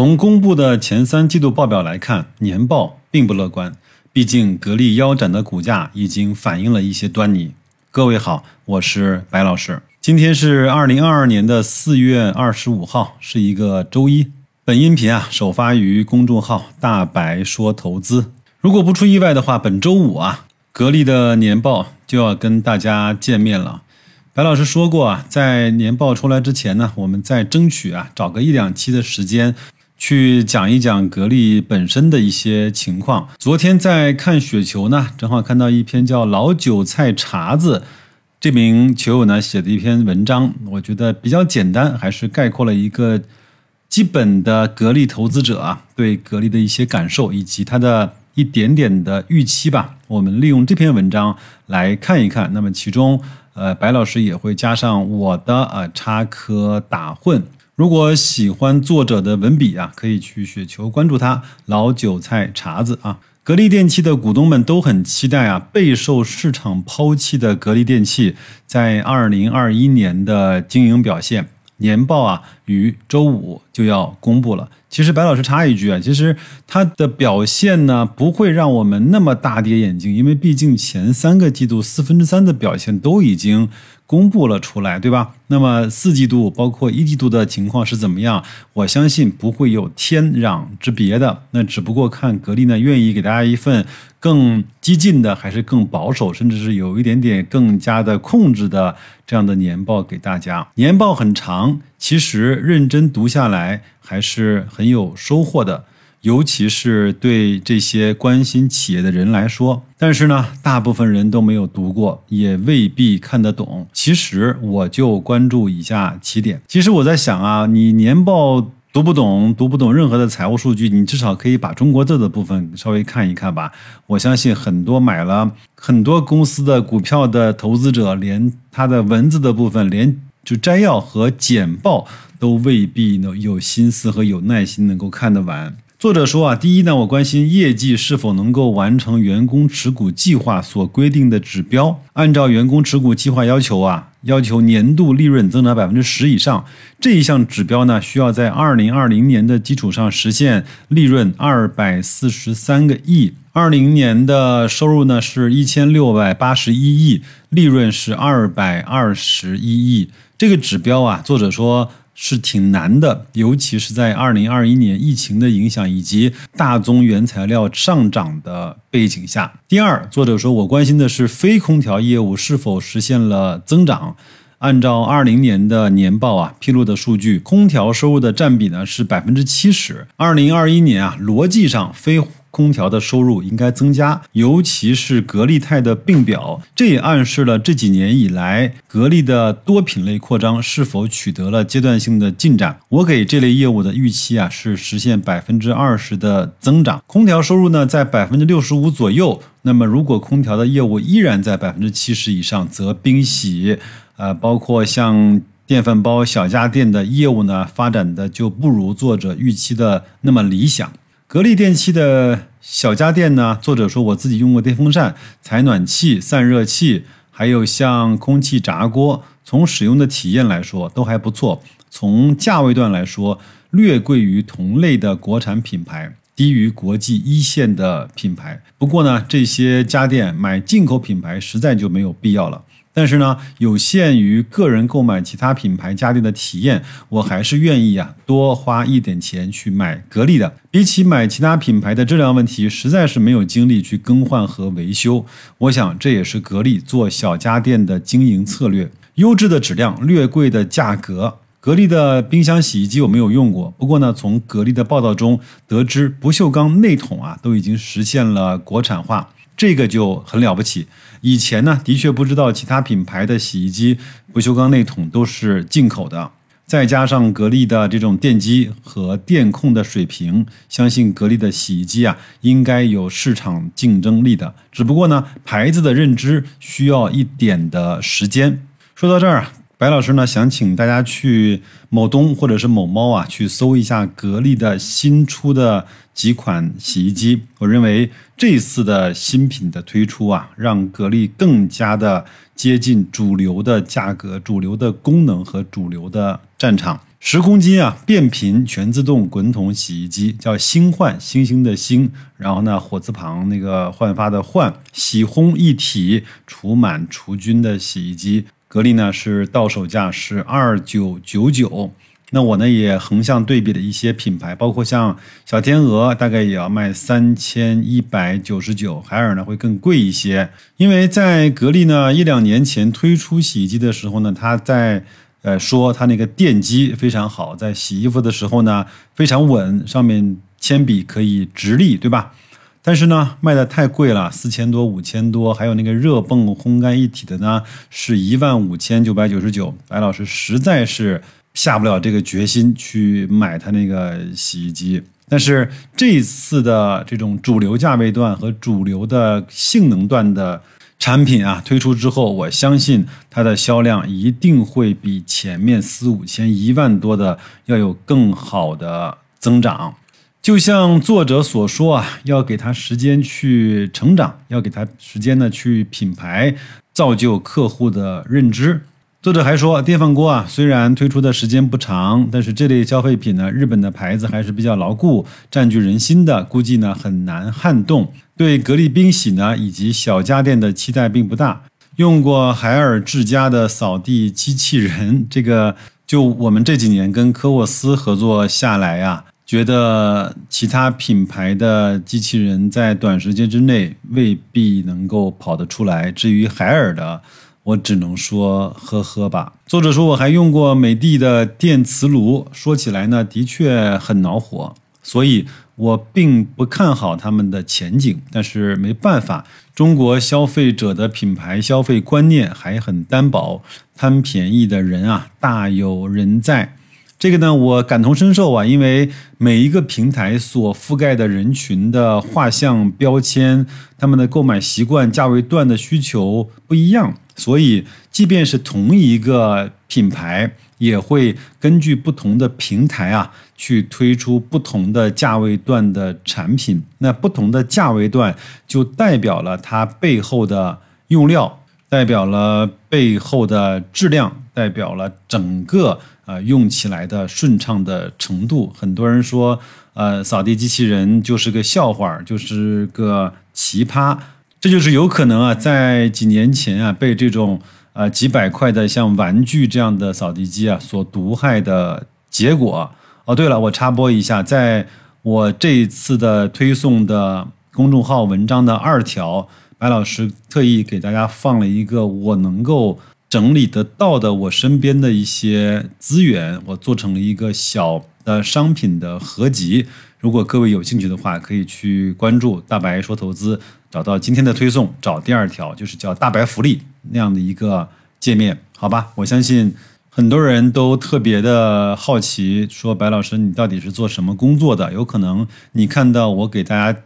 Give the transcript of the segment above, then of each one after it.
从公布的前三季度报表来看，年报并不乐观。毕竟格力腰斩的股价已经反映了一些端倪。各位好，我是白老师。今天是二零二二年的四月二十五号，是一个周一。本音频啊，首发于公众号“大白说投资”。如果不出意外的话，本周五啊，格力的年报就要跟大家见面了。白老师说过啊，在年报出来之前呢，我们再争取啊，找个一两期的时间。去讲一讲格力本身的一些情况。昨天在看雪球呢，正好看到一篇叫“老韭菜茬子”这名球友呢写的一篇文章，我觉得比较简单，还是概括了一个基本的格力投资者啊对格力的一些感受以及他的一点点的预期吧。我们利用这篇文章来看一看。那么其中，呃，白老师也会加上我的呃插科打诨。如果喜欢作者的文笔啊，可以去雪球关注他。老韭菜茬子啊，格力电器的股东们都很期待啊，备受市场抛弃的格力电器在二零二一年的经营表现。年报啊，于周五就要公布了。其实白老师插一句啊，其实它的表现呢，不会让我们那么大跌眼镜，因为毕竟前三个季度四分之三的表现都已经。公布了出来，对吧？那么四季度包括一季度的情况是怎么样？我相信不会有天壤之别的。那只不过看格力呢，愿意给大家一份更激进的，还是更保守，甚至是有一点点更加的控制的这样的年报给大家。年报很长，其实认真读下来还是很有收获的。尤其是对这些关心企业的人来说，但是呢，大部分人都没有读过，也未必看得懂。其实我就关注以下几点。其实我在想啊，你年报读不懂，读不懂任何的财务数据，你至少可以把中国字的部分稍微看一看吧。我相信很多买了很多公司的股票的投资者，连它的文字的部分，连就摘要和简报都未必能有心思和有耐心能够看得完。作者说啊，第一呢，我关心业绩是否能够完成员工持股计划所规定的指标。按照员工持股计划要求啊，要求年度利润增长百分之十以上。这一项指标呢，需要在二零二零年的基础上实现利润二百四十三个亿。二零年的收入呢是一千六百八十一亿，利润是二百二十一亿。这个指标啊，作者说。是挺难的，尤其是在二零二一年疫情的影响以及大宗原材料上涨的背景下。第二，作者说我关心的是非空调业务是否实现了增长。按照二零年的年报啊披露的数据，空调收入的占比呢是百分之七十。二零二一年啊，逻辑上非。空调的收入应该增加，尤其是格力泰的并表，这也暗示了这几年以来格力的多品类扩张是否取得了阶段性的进展。我给这类业务的预期啊是实现百分之二十的增长，空调收入呢在百分之六十五左右。那么如果空调的业务依然在百分之七十以上，则冰洗，呃，包括像电饭煲、小家电的业务呢发展的就不如作者预期的那么理想。格力电器的小家电呢？作者说，我自己用过电风扇、采暖器、散热器，还有像空气炸锅，从使用的体验来说都还不错。从价位段来说，略贵于同类的国产品牌，低于国际一线的品牌。不过呢，这些家电买进口品牌实在就没有必要了。但是呢，有限于个人购买其他品牌家电的体验，我还是愿意啊多花一点钱去买格力的。比起买其他品牌的质量问题，实在是没有精力去更换和维修。我想这也是格力做小家电的经营策略：优质的质量，略贵的价格。格力的冰箱、洗衣机我没有用过，不过呢，从格力的报道中得知，不锈钢内桶啊都已经实现了国产化。这个就很了不起。以前呢，的确不知道其他品牌的洗衣机不锈钢内桶都是进口的。再加上格力的这种电机和电控的水平，相信格力的洗衣机啊，应该有市场竞争力的。只不过呢，牌子的认知需要一点的时间。说到这儿啊。白老师呢，想请大家去某东或者是某猫啊，去搜一下格力的新出的几款洗衣机。我认为这次的新品的推出啊，让格力更加的接近主流的价格、主流的功能和主流的战场。十公斤啊，变频全自动滚筒洗衣机叫星焕，星星的星，然后呢火字旁那个焕发的焕，洗烘一体除螨除菌的洗衣机，格力呢是到手价是二九九九。那我呢也横向对比了一些品牌，包括像小天鹅，大概也要卖三千一百九十九，海尔呢会更贵一些，因为在格力呢一两年前推出洗衣机的时候呢，它在。呃，说它那个电机非常好，在洗衣服的时候呢非常稳，上面铅笔可以直立，对吧？但是呢卖的太贵了，四千多、五千多，还有那个热泵烘干一体的呢是一万五千九百九十九。白老师实在是下不了这个决心去买它那个洗衣机。但是这次的这种主流价位段和主流的性能段的。产品啊推出之后，我相信它的销量一定会比前面四五千、一万多的要有更好的增长。就像作者所说啊，要给他时间去成长，要给他时间呢去品牌造就客户的认知。作者还说，电饭锅啊，虽然推出的时间不长，但是这类消费品呢，日本的牌子还是比较牢固，占据人心的，估计呢很难撼动。对格力冰洗呢以及小家电的期待并不大。用过海尔智家的扫地机器人，这个就我们这几年跟科沃斯合作下来呀，觉得其他品牌的机器人在短时间之内未必能够跑得出来。至于海尔的，我只能说呵呵吧。作者说我还用过美的的电磁炉，说起来呢，的确很恼火，所以我并不看好他们的前景。但是没办法，中国消费者的品牌消费观念还很单薄，贪便宜的人啊大有人在。这个呢，我感同身受啊，因为每一个平台所覆盖的人群的画像标签，他们的购买习惯、价位段的需求不一样。所以，即便是同一个品牌，也会根据不同的平台啊，去推出不同的价位段的产品。那不同的价位段，就代表了它背后的用料，代表了背后的质量，代表了整个呃用起来的顺畅的程度。很多人说，呃，扫地机器人就是个笑话，就是个奇葩。这就是有可能啊，在几年前啊，被这种呃几百块的像玩具这样的扫地机啊所毒害的结果。哦，对了，我插播一下，在我这一次的推送的公众号文章的二条，白老师特意给大家放了一个我能够整理得到的我身边的一些资源，我做成了一个小的商品的合集。如果各位有兴趣的话，可以去关注大白说投资。找到今天的推送，找第二条，就是叫大白福利那样的一个界面，好吧？我相信很多人都特别的好奇，说白老师你到底是做什么工作的？有可能你看到我给大家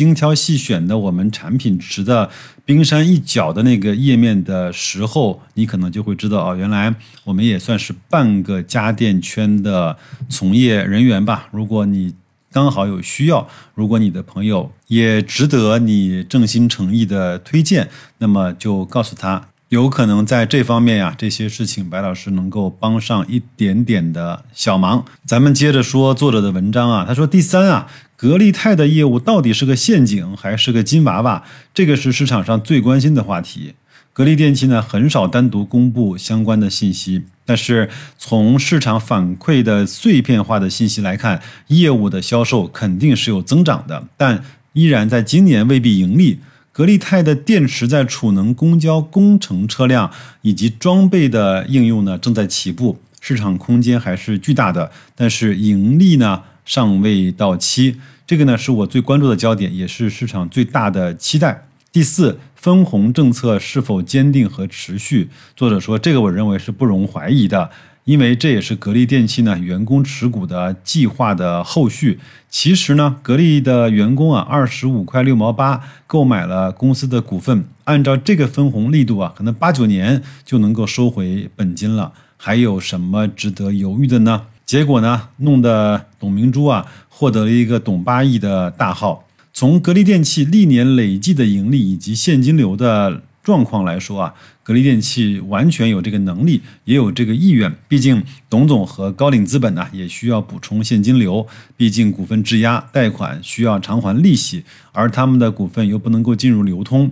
精挑细选的我们产品池的冰山一角的那个页面的时候，你可能就会知道哦，原来我们也算是半个家电圈的从业人员吧。如果你刚好有需要，如果你的朋友也值得你正心诚意的推荐，那么就告诉他，有可能在这方面呀，这些事情白老师能够帮上一点点的小忙。咱们接着说作者的文章啊，他说第三啊，格力泰的业务到底是个陷阱还是个金娃娃？这个是市场上最关心的话题。格力电器呢，很少单独公布相关的信息。但是从市场反馈的碎片化的信息来看，业务的销售肯定是有增长的，但依然在今年未必盈利。格力泰的电池在储能、公交、工程车辆以及装备的应用呢，正在起步，市场空间还是巨大的。但是盈利呢，尚未到期，这个呢是我最关注的焦点，也是市场最大的期待。第四，分红政策是否坚定和持续？作者说，这个我认为是不容怀疑的，因为这也是格力电器呢员工持股的计划的后续。其实呢，格力的员工啊，二十五块六毛八购买了公司的股份，按照这个分红力度啊，可能八九年就能够收回本金了，还有什么值得犹豫的呢？结果呢，弄得董明珠啊获得了一个“董八亿”的大号。从格力电器历年累计的盈利以及现金流的状况来说啊，格力电器完全有这个能力，也有这个意愿。毕竟董总和高瓴资本呢，也需要补充现金流。毕竟股份质押、贷款需要偿还利息，而他们的股份又不能够进入流通。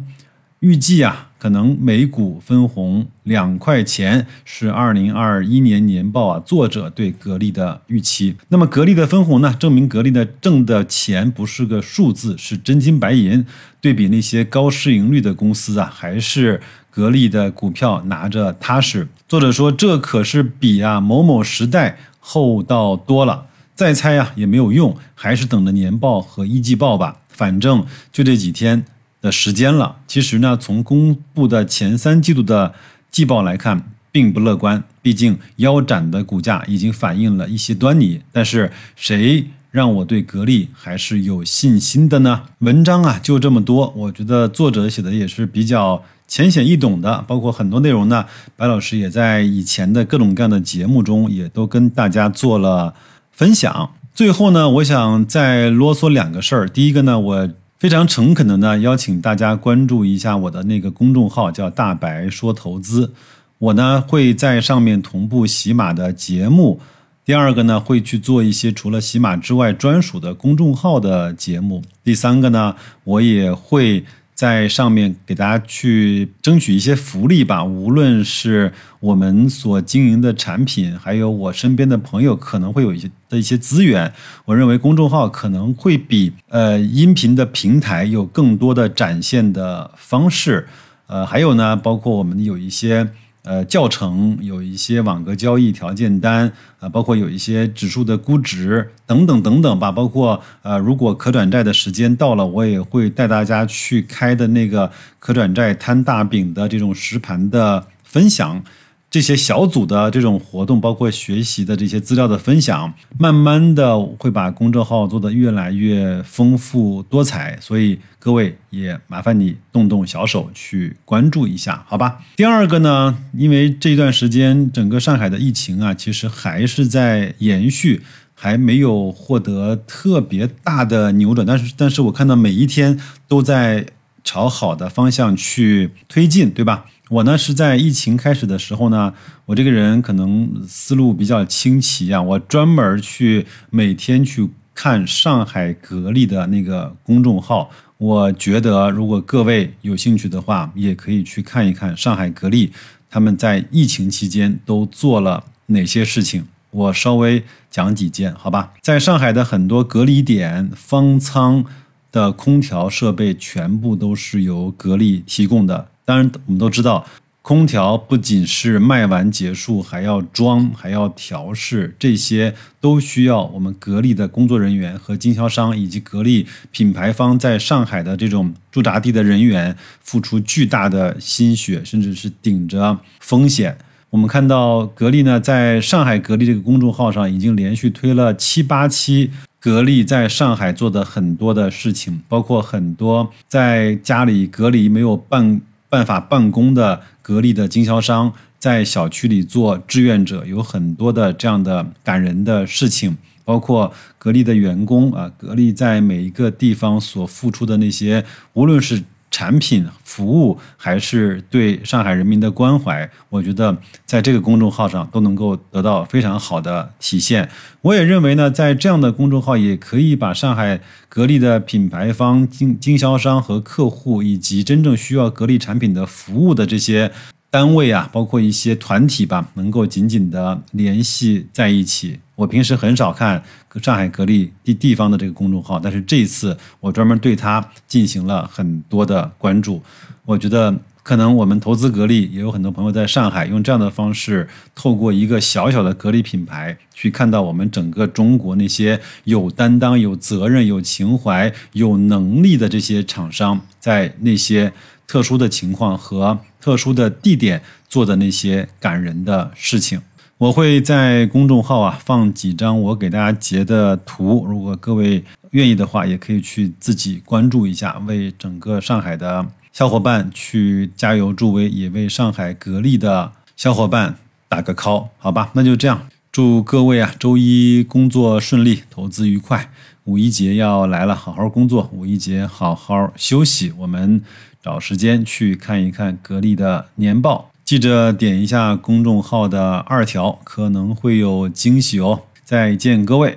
预计啊，可能每股分红两块钱是二零二一年年报啊作者对格力的预期。那么格力的分红呢，证明格力的挣的钱不是个数字，是真金白银。对比那些高市盈率的公司啊，还是格力的股票拿着踏实。作者说，这可是比啊某某时代厚道多了。再猜啊也没有用，还是等着年报和一季报吧。反正就这几天。的时间了，其实呢，从公布的前三季度的季报来看，并不乐观。毕竟腰斩的股价已经反映了一些端倪。但是谁让我对格力还是有信心的呢？文章啊就这么多，我觉得作者写的也是比较浅显易懂的，包括很多内容呢，白老师也在以前的各种各样的节目中也都跟大家做了分享。最后呢，我想再啰嗦两个事儿。第一个呢，我。非常诚恳的呢，邀请大家关注一下我的那个公众号，叫“大白说投资”。我呢会在上面同步喜马的节目。第二个呢，会去做一些除了喜马之外专属的公众号的节目。第三个呢，我也会。在上面给大家去争取一些福利吧，无论是我们所经营的产品，还有我身边的朋友可能会有一些的一些资源，我认为公众号可能会比呃音频的平台有更多的展现的方式，呃，还有呢，包括我们有一些。呃，教程有一些网格交易条件单啊，包括有一些指数的估值等等等等吧，包括呃，如果可转债的时间到了，我也会带大家去开的那个可转债摊大饼的这种实盘的分享。这些小组的这种活动，包括学习的这些资料的分享，慢慢的会把公众号做得越来越丰富多彩，所以各位也麻烦你动动小手去关注一下，好吧？第二个呢，因为这段时间整个上海的疫情啊，其实还是在延续，还没有获得特别大的扭转，但是但是我看到每一天都在朝好的方向去推进，对吧？我呢是在疫情开始的时候呢，我这个人可能思路比较清奇啊，我专门去每天去看上海格力的那个公众号。我觉得如果各位有兴趣的话，也可以去看一看上海格力他们在疫情期间都做了哪些事情。我稍微讲几件，好吧？在上海的很多隔离点方舱的空调设备全部都是由格力提供的。当然，我们都知道，空调不仅是卖完结束，还要装，还要调试，这些都需要我们格力的工作人员和经销商以及格力品牌方在上海的这种驻扎地的人员付出巨大的心血，甚至是顶着风险。我们看到格力呢，在上海格力这个公众号上已经连续推了七八期格力在上海做的很多的事情，包括很多在家里隔离没有办。办法办公的格力的经销商在小区里做志愿者，有很多的这样的感人的事情，包括格力的员工啊，格力在每一个地方所付出的那些，无论是。产品、服务还是对上海人民的关怀，我觉得在这个公众号上都能够得到非常好的体现。我也认为呢，在这样的公众号也可以把上海格力的品牌方、经经销商和客户，以及真正需要格力产品的服务的这些。单位啊，包括一些团体吧，能够紧紧的联系在一起。我平时很少看上海格力地地方的这个公众号，但是这一次我专门对它进行了很多的关注。我觉得可能我们投资格力也有很多朋友在上海用这样的方式，透过一个小小的格力品牌，去看到我们整个中国那些有担当、有责任、有情怀、有能力的这些厂商，在那些。特殊的情况和特殊的地点做的那些感人的事情，我会在公众号啊放几张我给大家截的图，如果各位愿意的话，也可以去自己关注一下，为整个上海的小伙伴去加油助威，也为上海格力的小伙伴打个 call，好吧？那就这样，祝各位啊周一工作顺利，投资愉快。五一节要来了，好好工作，五一节好好休息，我们。找时间去看一看格力的年报。记着点一下公众号的二条，可能会有惊喜哦。再见，各位。